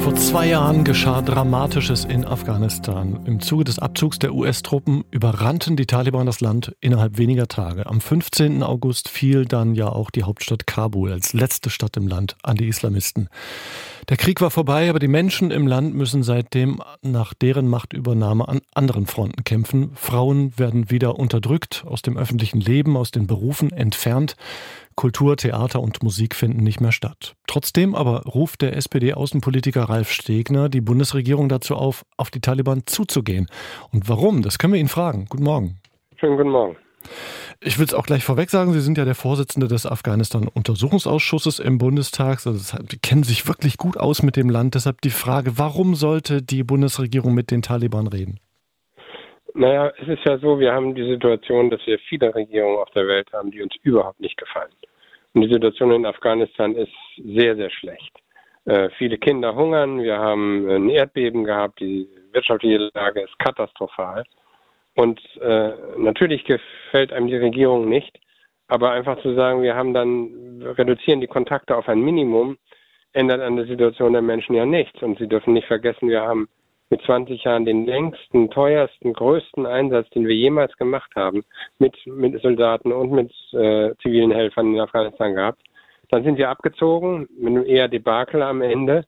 Vor zwei Jahren geschah Dramatisches in Afghanistan. Im Zuge des Abzugs der US-Truppen überrannten die Taliban das Land innerhalb weniger Tage. Am 15. August fiel dann ja auch die Hauptstadt Kabul als letzte Stadt im Land an die Islamisten. Der Krieg war vorbei, aber die Menschen im Land müssen seitdem nach deren Machtübernahme an anderen Fronten kämpfen. Frauen werden wieder unterdrückt, aus dem öffentlichen Leben, aus den Berufen entfernt. Kultur, Theater und Musik finden nicht mehr statt. Trotzdem aber ruft der SPD-Außenpolitiker Ralf Stegner die Bundesregierung dazu auf, auf die Taliban zuzugehen. Und warum? Das können wir ihn fragen. Guten Morgen. Schönen guten Morgen. Ich will es auch gleich vorweg sagen, Sie sind ja der Vorsitzende des Afghanistan-Untersuchungsausschusses im Bundestag. Also Sie kennen sich wirklich gut aus mit dem Land. Deshalb die Frage, warum sollte die Bundesregierung mit den Taliban reden? Naja, es ist ja so, wir haben die Situation, dass wir viele Regierungen auf der Welt haben, die uns überhaupt nicht gefallen. Und die Situation in Afghanistan ist sehr, sehr schlecht. Äh, viele Kinder hungern, wir haben ein Erdbeben gehabt, die wirtschaftliche Lage ist katastrophal. Und äh, natürlich gefällt einem die Regierung nicht, aber einfach zu sagen, wir haben dann, reduzieren die Kontakte auf ein Minimum, ändert an der Situation der Menschen ja nichts. Und Sie dürfen nicht vergessen, wir haben mit 20 Jahren den längsten, teuersten, größten Einsatz, den wir jemals gemacht haben, mit, mit Soldaten und mit äh, zivilen Helfern in Afghanistan gehabt. Dann sind wir abgezogen mit einem eher Debakel am Ende.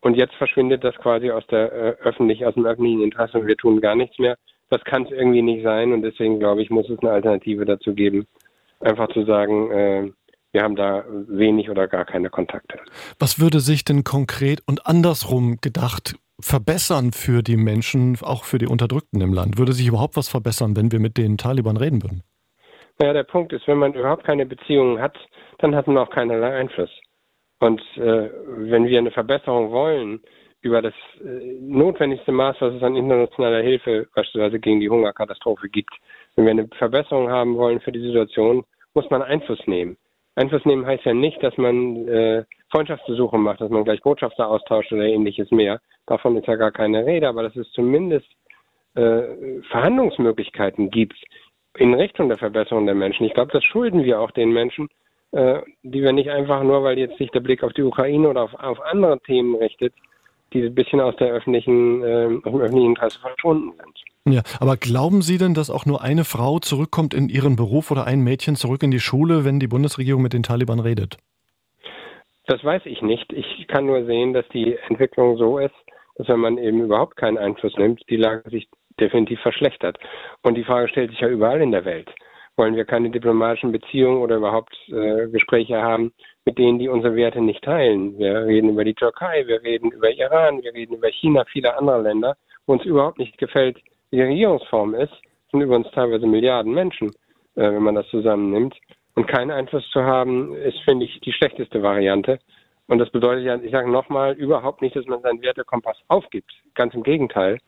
Und jetzt verschwindet das quasi aus der äh, öffentlich, aus dem öffentlichen Interesse und wir tun gar nichts mehr. Das kann es irgendwie nicht sein und deswegen glaube ich, muss es eine Alternative dazu geben. Einfach zu sagen, äh, wir haben da wenig oder gar keine Kontakte. Was würde sich denn konkret und andersrum gedacht verbessern für die Menschen, auch für die Unterdrückten im Land? Würde sich überhaupt was verbessern, wenn wir mit den Taliban reden würden? Naja, der Punkt ist, wenn man überhaupt keine Beziehungen hat, dann hat man auch keinerlei Einfluss. Und äh, wenn wir eine Verbesserung wollen über das äh, notwendigste Maß, was es an internationaler Hilfe beispielsweise gegen die Hungerkatastrophe gibt, wenn wir eine Verbesserung haben wollen für die Situation, muss man Einfluss nehmen. Einfluss nehmen heißt ja nicht, dass man äh, Freundschaftsbesuche macht, dass man gleich Botschafter austauscht oder ähnliches mehr. Davon ist ja gar keine Rede, aber dass es zumindest äh, Verhandlungsmöglichkeiten gibt in Richtung der Verbesserung der Menschen. Ich glaube, das schulden wir auch den Menschen, äh, die wir nicht einfach nur, weil jetzt sich der Blick auf die Ukraine oder auf, auf andere Themen richtet, die ein bisschen aus der öffentlichen, äh, aus dem öffentlichen Interesse verschwunden sind. Ja, aber glauben Sie denn, dass auch nur eine Frau zurückkommt in ihren Beruf oder ein Mädchen zurück in die Schule, wenn die Bundesregierung mit den Taliban redet? Das weiß ich nicht. Ich kann nur sehen, dass die Entwicklung so ist, dass wenn man eben überhaupt keinen Einfluss nimmt, die Lage sich definitiv verschlechtert. Und die Frage stellt sich ja überall in der Welt. Wollen wir keine diplomatischen Beziehungen oder überhaupt äh, Gespräche haben mit denen, die unsere Werte nicht teilen? Wir reden über die Türkei, wir reden über Iran, wir reden über China, viele andere Länder, wo uns überhaupt nicht gefällt, wie die Regierungsform ist. Das sind übrigens teilweise Milliarden Menschen, äh, wenn man das zusammennimmt. Und keinen Einfluss zu haben, ist, finde ich, die schlechteste Variante. Und das bedeutet ja, ich sage nochmal, überhaupt nicht, dass man seinen Wertekompass aufgibt. Ganz im Gegenteil.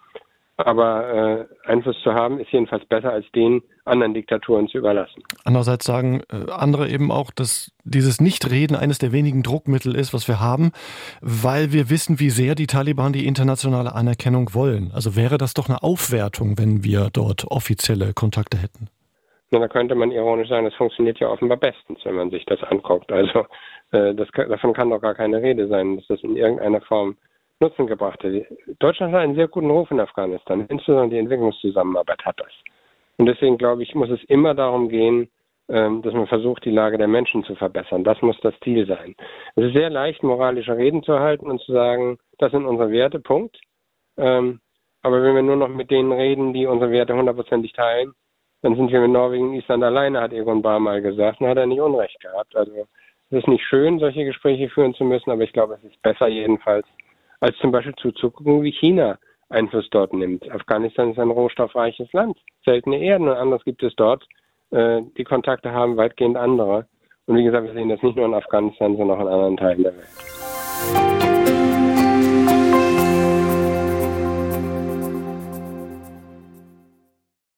Aber äh, Einfluss zu haben, ist jedenfalls besser, als den anderen Diktaturen zu überlassen. Andererseits sagen äh, andere eben auch, dass dieses Nichtreden eines der wenigen Druckmittel ist, was wir haben, weil wir wissen, wie sehr die Taliban die internationale Anerkennung wollen. Also wäre das doch eine Aufwertung, wenn wir dort offizielle Kontakte hätten. Na, da könnte man ironisch sagen, das funktioniert ja offenbar bestens, wenn man sich das anguckt. Also äh, das, davon kann doch gar keine Rede sein, dass das in irgendeiner Form Nutzen gebracht hat. Deutschland hat einen sehr guten Ruf in Afghanistan, insbesondere die Entwicklungszusammenarbeit hat das. Und deswegen glaube ich, muss es immer darum gehen, ähm, dass man versucht, die Lage der Menschen zu verbessern. Das muss das Ziel sein. Es ist sehr leicht, moralische Reden zu halten und zu sagen, das sind unsere Werte, Punkt. Ähm, aber wenn wir nur noch mit denen reden, die unsere Werte hundertprozentig teilen, dann sind wir mit Norwegen und Island alleine, hat Egon Bahr mal gesagt, und hat er nicht Unrecht gehabt. Also es ist nicht schön, solche Gespräche führen zu müssen, aber ich glaube, es ist besser jedenfalls, als zum Beispiel zuzugucken, wie China Einfluss dort nimmt. Afghanistan ist ein rohstoffreiches Land, seltene Erden und anders gibt es dort. Äh, die Kontakte haben weitgehend andere. Und wie gesagt, wir sehen das nicht nur in Afghanistan, sondern auch in anderen Teilen der Welt.